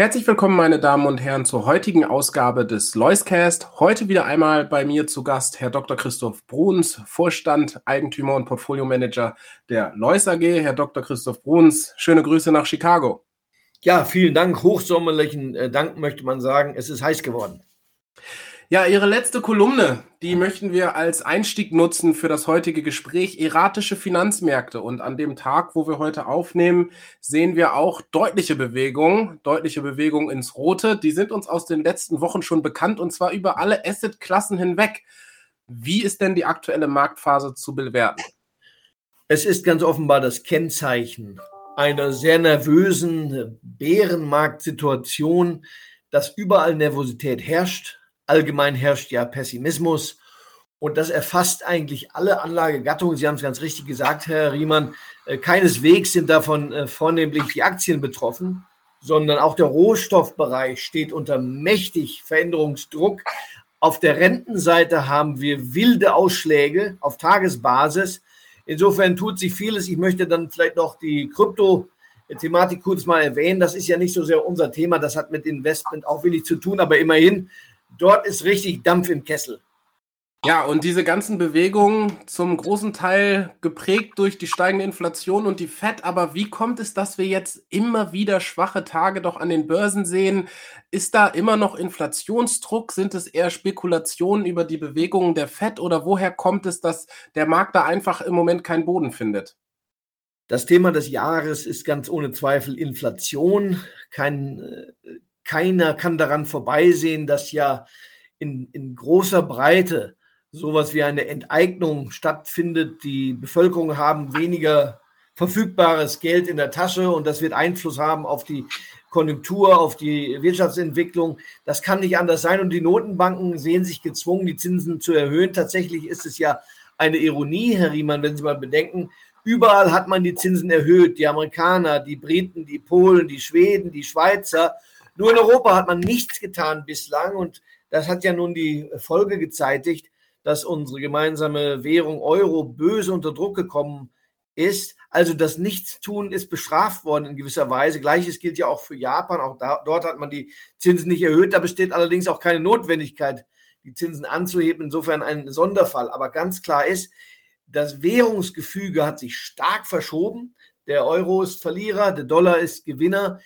Herzlich willkommen, meine Damen und Herren, zur heutigen Ausgabe des Loiscast. Heute wieder einmal bei mir zu Gast Herr Dr. Christoph Bruns, Vorstand, Eigentümer und Portfoliomanager der Lois AG. Herr Dr. Christoph Bruns, schöne Grüße nach Chicago. Ja, vielen Dank. Hochsommerlichen äh, Dank möchte man sagen. Es ist heiß geworden. Ja, Ihre letzte Kolumne, die möchten wir als Einstieg nutzen für das heutige Gespräch erratische Finanzmärkte. Und an dem Tag, wo wir heute aufnehmen, sehen wir auch deutliche Bewegungen, deutliche Bewegungen ins Rote. Die sind uns aus den letzten Wochen schon bekannt und zwar über alle Assetklassen hinweg. Wie ist denn die aktuelle Marktphase zu bewerten? Es ist ganz offenbar das Kennzeichen einer sehr nervösen Bärenmarktsituation, dass überall Nervosität herrscht Allgemein herrscht ja Pessimismus. Und das erfasst eigentlich alle Anlagegattungen. Sie haben es ganz richtig gesagt, Herr Riemann. Äh, keineswegs sind davon äh, vornehmlich die Aktien betroffen, sondern auch der Rohstoffbereich steht unter mächtig Veränderungsdruck. Auf der Rentenseite haben wir wilde Ausschläge auf Tagesbasis. Insofern tut sich vieles. Ich möchte dann vielleicht noch die Krypto-Thematik kurz mal erwähnen. Das ist ja nicht so sehr unser Thema. Das hat mit Investment auch wenig zu tun. Aber immerhin dort ist richtig Dampf im Kessel. Ja, und diese ganzen Bewegungen zum großen Teil geprägt durch die steigende Inflation und die FED. Aber wie kommt es, dass wir jetzt immer wieder schwache Tage doch an den Börsen sehen? Ist da immer noch Inflationsdruck? Sind es eher Spekulationen über die Bewegungen der FED? Oder woher kommt es, dass der Markt da einfach im Moment keinen Boden findet? Das Thema des Jahres ist ganz ohne Zweifel Inflation. Kein, äh, keiner kann daran vorbeisehen, dass ja in, in großer Breite sowas wie eine Enteignung stattfindet. Die Bevölkerung haben weniger verfügbares Geld in der Tasche und das wird Einfluss haben auf die Konjunktur, auf die Wirtschaftsentwicklung. Das kann nicht anders sein und die Notenbanken sehen sich gezwungen, die Zinsen zu erhöhen. Tatsächlich ist es ja eine Ironie, Herr Riemann, wenn Sie mal bedenken, überall hat man die Zinsen erhöht. Die Amerikaner, die Briten, die Polen, die Schweden, die Schweizer nur in Europa hat man nichts getan bislang und das hat ja nun die Folge gezeitigt, dass unsere gemeinsame Währung Euro böse unter Druck gekommen ist. Also das Nichtstun ist bestraft worden in gewisser Weise. Gleiches gilt ja auch für Japan. Auch da, dort hat man die Zinsen nicht erhöht. Da besteht allerdings auch keine Notwendigkeit, die Zinsen anzuheben. Insofern ein Sonderfall. Aber ganz klar ist, das Währungsgefüge hat sich stark verschoben. Der Euro ist Verlierer, der Dollar ist Gewinner.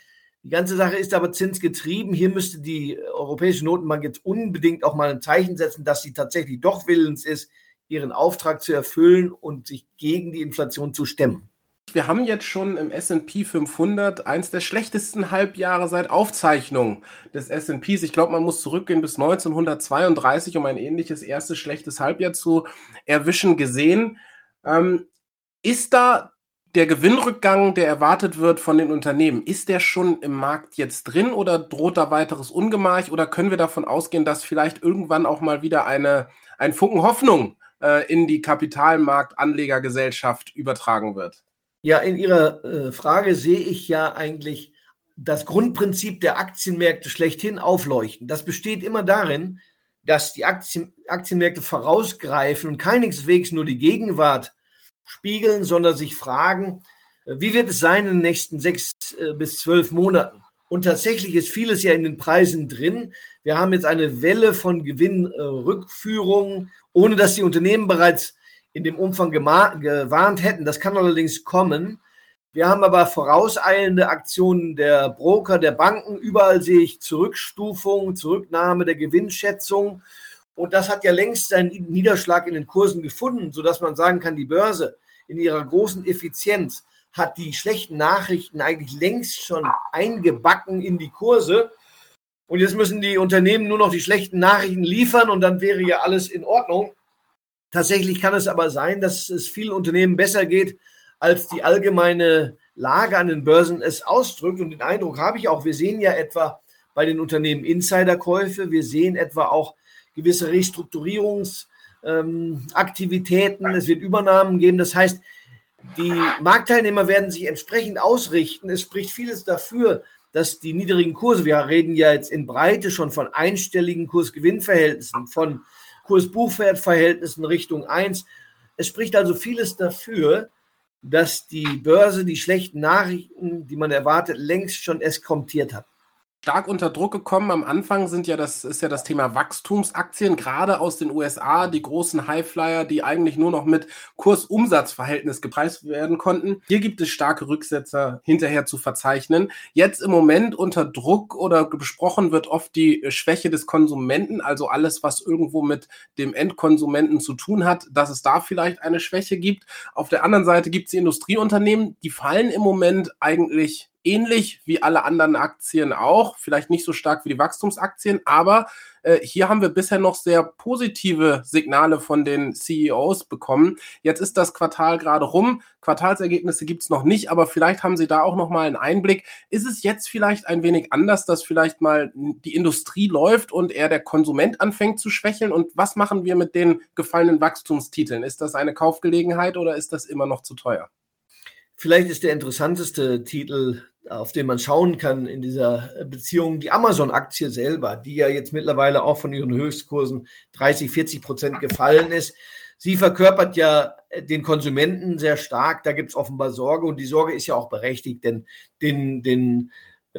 Die ganze Sache ist aber zinsgetrieben. Hier müsste die Europäische Notenbank jetzt unbedingt auch mal ein Zeichen setzen, dass sie tatsächlich doch willens ist, ihren Auftrag zu erfüllen und sich gegen die Inflation zu stemmen. Wir haben jetzt schon im S&P 500 eins der schlechtesten Halbjahre seit Aufzeichnung des S&Ps. Ich glaube, man muss zurückgehen bis 1932, um ein ähnliches erstes schlechtes Halbjahr zu erwischen gesehen. Ähm, ist da der Gewinnrückgang, der erwartet wird von den Unternehmen, ist der schon im Markt jetzt drin oder droht da weiteres Ungemach oder können wir davon ausgehen, dass vielleicht irgendwann auch mal wieder eine, ein Funken Hoffnung äh, in die Kapitalmarktanlegergesellschaft übertragen wird? Ja, in Ihrer äh, Frage sehe ich ja eigentlich das Grundprinzip der Aktienmärkte schlechthin aufleuchten. Das besteht immer darin, dass die Aktien, Aktienmärkte vorausgreifen und keineswegs nur die Gegenwart spiegeln, sondern sich fragen, äh, wie wird es sein in den nächsten sechs äh, bis zwölf Monaten? Und tatsächlich ist vieles ja in den Preisen drin. Wir haben jetzt eine Welle von Gewinnrückführungen, ohne dass die Unternehmen bereits in dem Umfang gewarnt hätten. Das kann allerdings kommen. Wir haben aber vorauseilende Aktionen der Broker, der Banken. Überall sehe ich Zurückstufung, Zurücknahme der Gewinnschätzung. Und das hat ja längst seinen Niederschlag in den Kursen gefunden, sodass man sagen kann, die Börse in ihrer großen Effizienz hat die schlechten Nachrichten eigentlich längst schon eingebacken in die Kurse. Und jetzt müssen die Unternehmen nur noch die schlechten Nachrichten liefern und dann wäre ja alles in Ordnung. Tatsächlich kann es aber sein, dass es vielen Unternehmen besser geht als die allgemeine Lage an den Börsen es ausdrückt. Und den Eindruck habe ich auch, wir sehen ja etwa bei den Unternehmen Insiderkäufe, wir sehen etwa auch gewisse Restrukturierungsaktivitäten, ähm, es wird Übernahmen geben. Das heißt, die Marktteilnehmer werden sich entsprechend ausrichten. Es spricht vieles dafür, dass die niedrigen Kurse, wir reden ja jetzt in Breite schon von einstelligen Kursgewinnverhältnissen, von Kurs-Buchwert-Verhältnissen Richtung 1. Es spricht also vieles dafür, dass die Börse die schlechten Nachrichten, die man erwartet, längst schon eskontiert hat stark unter Druck gekommen. Am Anfang sind ja das ist ja das Thema Wachstumsaktien, gerade aus den USA, die großen Highflyer, die eigentlich nur noch mit Kursumsatzverhältnis gepreist werden konnten. Hier gibt es starke Rücksetzer hinterher zu verzeichnen. Jetzt im Moment unter Druck oder besprochen wird oft die Schwäche des Konsumenten, also alles, was irgendwo mit dem Endkonsumenten zu tun hat, dass es da vielleicht eine Schwäche gibt. Auf der anderen Seite gibt es Industrieunternehmen, die fallen im Moment eigentlich ähnlich wie alle anderen Aktien auch, vielleicht nicht so stark wie die Wachstumsaktien, aber äh, hier haben wir bisher noch sehr positive Signale von den CEOs bekommen. Jetzt ist das Quartal gerade rum, Quartalsergebnisse gibt es noch nicht, aber vielleicht haben Sie da auch noch mal einen Einblick. Ist es jetzt vielleicht ein wenig anders, dass vielleicht mal die Industrie läuft und eher der Konsument anfängt zu schwächeln? Und was machen wir mit den gefallenen Wachstumstiteln? Ist das eine Kaufgelegenheit oder ist das immer noch zu teuer? Vielleicht ist der interessanteste Titel auf den man schauen kann in dieser Beziehung, die Amazon-Aktie selber, die ja jetzt mittlerweile auch von ihren Höchstkursen 30, 40 Prozent gefallen ist. Sie verkörpert ja den Konsumenten sehr stark. Da gibt es offenbar Sorge und die Sorge ist ja auch berechtigt, denn den, den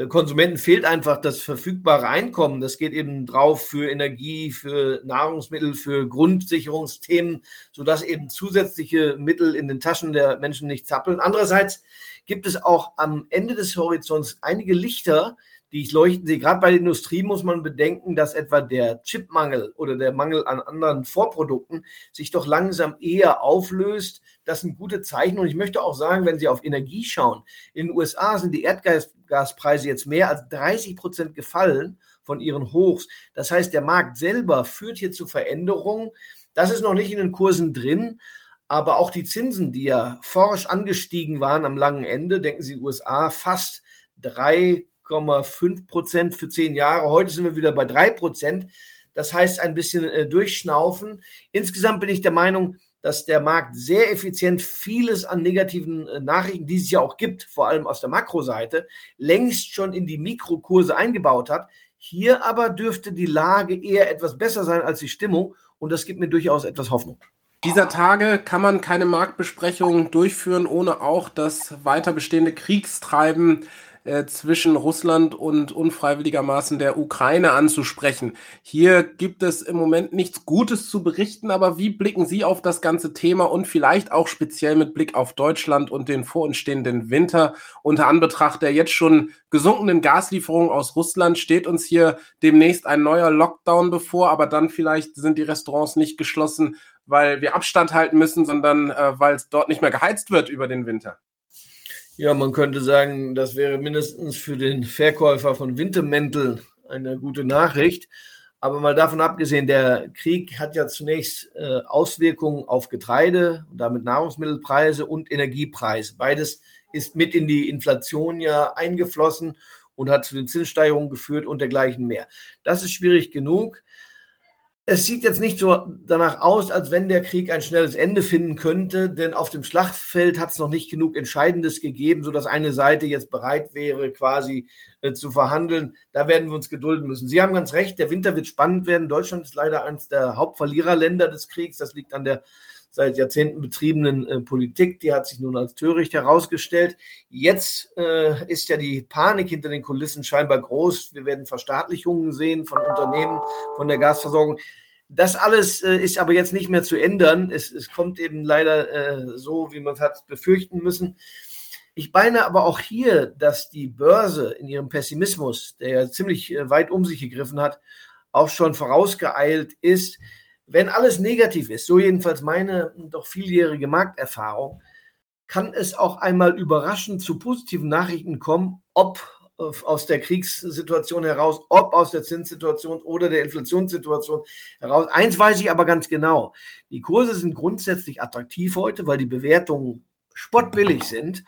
Konsumenten fehlt einfach das verfügbare Einkommen. Das geht eben drauf für Energie, für Nahrungsmittel, für Grundsicherungsthemen, sodass eben zusätzliche Mittel in den Taschen der Menschen nicht zappeln. Andererseits gibt es auch am Ende des Horizonts einige Lichter, die leuchten sehe. Gerade bei der Industrie muss man bedenken, dass etwa der Chipmangel oder der Mangel an anderen Vorprodukten sich doch langsam eher auflöst. Das sind gute Zeichen. Und ich möchte auch sagen, wenn Sie auf Energie schauen, in den USA sind die Erdgaspreise jetzt mehr als 30 Prozent gefallen von ihren Hochs. Das heißt, der Markt selber führt hier zu Veränderungen. Das ist noch nicht in den Kursen drin. Aber auch die Zinsen, die ja forsch angestiegen waren am langen Ende, denken Sie, USA fast drei 8,5 Prozent für zehn Jahre. Heute sind wir wieder bei drei Prozent. Das heißt, ein bisschen äh, durchschnaufen. Insgesamt bin ich der Meinung, dass der Markt sehr effizient vieles an negativen äh, Nachrichten, die es ja auch gibt, vor allem aus der Makroseite, längst schon in die Mikrokurse eingebaut hat. Hier aber dürfte die Lage eher etwas besser sein als die Stimmung und das gibt mir durchaus etwas Hoffnung. Dieser Tage kann man keine Marktbesprechung durchführen, ohne auch das weiter bestehende Kriegstreiben äh, zwischen Russland und unfreiwilligermaßen der Ukraine anzusprechen. Hier gibt es im Moment nichts Gutes zu berichten, aber wie blicken Sie auf das ganze Thema und vielleicht auch speziell mit Blick auf Deutschland und den vor uns stehenden Winter unter Anbetracht der jetzt schon gesunkenen Gaslieferungen aus Russland steht uns hier demnächst ein neuer Lockdown bevor, aber dann vielleicht sind die Restaurants nicht geschlossen, weil wir Abstand halten müssen, sondern äh, weil es dort nicht mehr geheizt wird über den Winter. Ja, man könnte sagen, das wäre mindestens für den Verkäufer von Wintermänteln eine gute Nachricht. Aber mal davon abgesehen, der Krieg hat ja zunächst äh, Auswirkungen auf Getreide und damit Nahrungsmittelpreise und Energiepreise. Beides ist mit in die Inflation ja eingeflossen und hat zu den Zinssteigerungen geführt und dergleichen mehr. Das ist schwierig genug es sieht jetzt nicht so danach aus, als wenn der Krieg ein schnelles Ende finden könnte, denn auf dem Schlachtfeld hat es noch nicht genug Entscheidendes gegeben, sodass eine Seite jetzt bereit wäre, quasi äh, zu verhandeln. Da werden wir uns gedulden müssen. Sie haben ganz recht, der Winter wird spannend werden. Deutschland ist leider eines der Hauptverliererländer des Kriegs. Das liegt an der seit Jahrzehnten betriebenen äh, Politik. Die hat sich nun als töricht herausgestellt. Jetzt äh, ist ja die Panik hinter den Kulissen scheinbar groß. Wir werden Verstaatlichungen sehen von Unternehmen, von der Gasversorgung. Das alles äh, ist aber jetzt nicht mehr zu ändern. Es, es kommt eben leider äh, so, wie man es hat befürchten müssen. Ich meine aber auch hier, dass die Börse in ihrem Pessimismus, der ja ziemlich äh, weit um sich gegriffen hat, auch schon vorausgeeilt ist wenn alles negativ ist, so jedenfalls meine doch vieljährige Markterfahrung, kann es auch einmal überraschend zu positiven Nachrichten kommen, ob aus der Kriegssituation heraus, ob aus der Zinssituation oder der Inflationssituation heraus. Eins weiß ich aber ganz genau. Die Kurse sind grundsätzlich attraktiv heute, weil die Bewertungen spottbillig sind.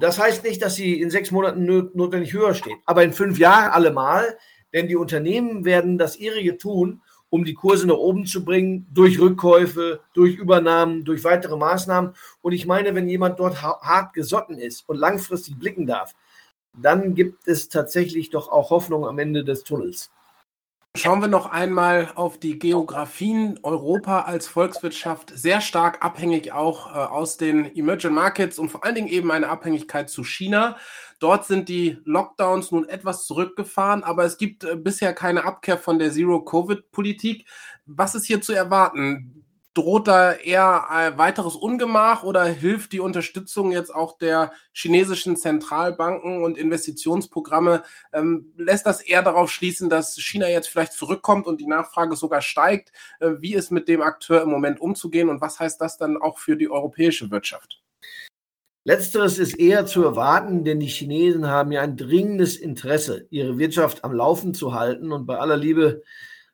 Das heißt nicht, dass sie in sechs Monaten notwendig höher stehen, aber in fünf Jahren allemal, denn die Unternehmen werden das ihrige tun, um die Kurse nach oben zu bringen, durch Rückkäufe, durch Übernahmen, durch weitere Maßnahmen. Und ich meine, wenn jemand dort hart gesotten ist und langfristig blicken darf, dann gibt es tatsächlich doch auch Hoffnung am Ende des Tunnels. Schauen wir noch einmal auf die Geografien. Europa als Volkswirtschaft sehr stark abhängig auch äh, aus den Emerging Markets und vor allen Dingen eben eine Abhängigkeit zu China. Dort sind die Lockdowns nun etwas zurückgefahren, aber es gibt äh, bisher keine Abkehr von der Zero-Covid-Politik. Was ist hier zu erwarten? droht da eher ein weiteres Ungemach oder hilft die Unterstützung jetzt auch der chinesischen Zentralbanken und Investitionsprogramme? Ähm, lässt das eher darauf schließen, dass China jetzt vielleicht zurückkommt und die Nachfrage sogar steigt? Äh, wie ist mit dem Akteur im Moment umzugehen und was heißt das dann auch für die europäische Wirtschaft? Letzteres ist eher zu erwarten, denn die Chinesen haben ja ein dringendes Interesse, ihre Wirtschaft am Laufen zu halten. Und bei aller Liebe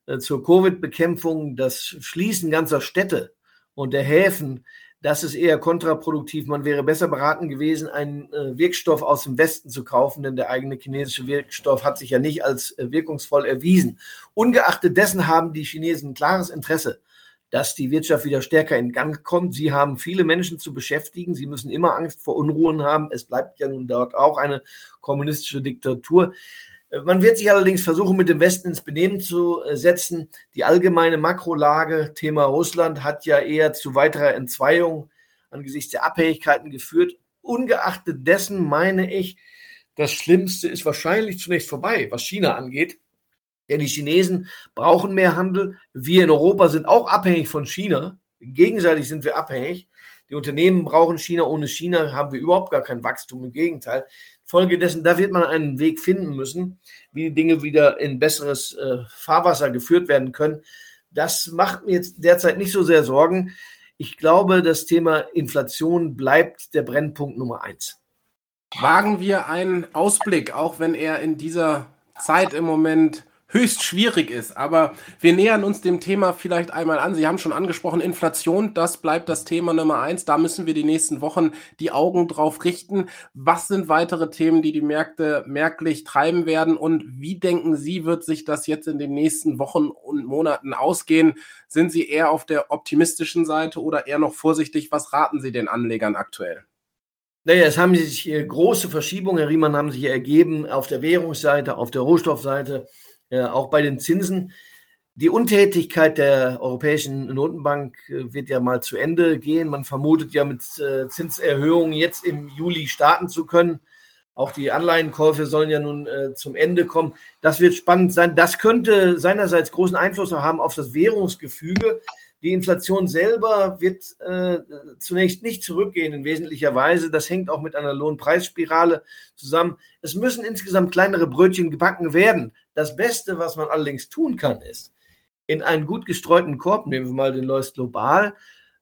äh, zur Covid-Bekämpfung, das Schließen ganzer Städte und der Häfen, das ist eher kontraproduktiv. Man wäre besser beraten gewesen, einen äh, Wirkstoff aus dem Westen zu kaufen, denn der eigene chinesische Wirkstoff hat sich ja nicht als äh, wirkungsvoll erwiesen. Ungeachtet dessen haben die Chinesen ein klares Interesse, dass die Wirtschaft wieder stärker in Gang kommt. Sie haben viele Menschen zu beschäftigen. Sie müssen immer Angst vor Unruhen haben. Es bleibt ja nun dort auch eine kommunistische Diktatur. Man wird sich allerdings versuchen, mit dem Westen ins Benehmen zu äh, setzen. Die allgemeine Makrolage, Thema Russland, hat ja eher zu weiterer Entzweiung angesichts der Abhängigkeiten geführt. Ungeachtet dessen meine ich, das Schlimmste ist wahrscheinlich zunächst vorbei, was China angeht. Denn die Chinesen brauchen mehr Handel. Wir in Europa sind auch abhängig von China. Gegenseitig sind wir abhängig. Die Unternehmen brauchen China. Ohne China haben wir überhaupt gar kein Wachstum. Im Gegenteil. Folgedessen, da wird man einen Weg finden müssen, wie die Dinge wieder in besseres äh, Fahrwasser geführt werden können. Das macht mir jetzt derzeit nicht so sehr Sorgen. Ich glaube, das Thema Inflation bleibt der Brennpunkt Nummer eins. Wagen wir einen Ausblick, auch wenn er in dieser Zeit im Moment höchst schwierig ist. Aber wir nähern uns dem Thema vielleicht einmal an. Sie haben schon angesprochen, Inflation, das bleibt das Thema Nummer eins. Da müssen wir die nächsten Wochen die Augen drauf richten. Was sind weitere Themen, die die Märkte merklich treiben werden? Und wie denken Sie, wird sich das jetzt in den nächsten Wochen und Monaten ausgehen? Sind Sie eher auf der optimistischen Seite oder eher noch vorsichtig? Was raten Sie den Anlegern aktuell? Naja, es haben sich große Verschiebungen, Herr Riemann, haben sich ergeben auf der Währungsseite, auf der Rohstoffseite äh, auch bei den Zinsen. Die Untätigkeit der Europäischen Notenbank äh, wird ja mal zu Ende gehen. Man vermutet ja mit äh, Zinserhöhungen jetzt im Juli starten zu können. Auch die Anleihenkäufe sollen ja nun äh, zum Ende kommen. Das wird spannend sein. Das könnte seinerseits großen Einfluss haben auf das Währungsgefüge. Die Inflation selber wird äh, zunächst nicht zurückgehen in wesentlicher Weise. Das hängt auch mit einer Lohnpreisspirale zusammen. Es müssen insgesamt kleinere Brötchen gebacken werden. Das Beste, was man allerdings tun kann, ist, in einen gut gestreuten Korb, nehmen wir mal den Lois Global,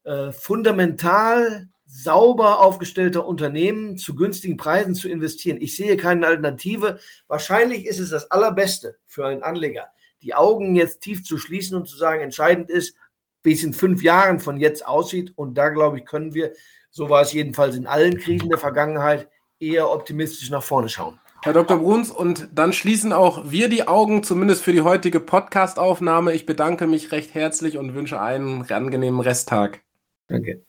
äh, fundamental sauber aufgestellter Unternehmen zu günstigen Preisen zu investieren. Ich sehe keine Alternative. Wahrscheinlich ist es das Allerbeste für einen Anleger, die Augen jetzt tief zu schließen und zu sagen, entscheidend ist, wie es in fünf Jahren von jetzt aussieht. Und da, glaube ich, können wir, so war es jedenfalls in allen Krisen der Vergangenheit, eher optimistisch nach vorne schauen. Herr Dr. Bruns, und dann schließen auch wir die Augen, zumindest für die heutige Podcast-Aufnahme. Ich bedanke mich recht herzlich und wünsche einen angenehmen Resttag. Danke.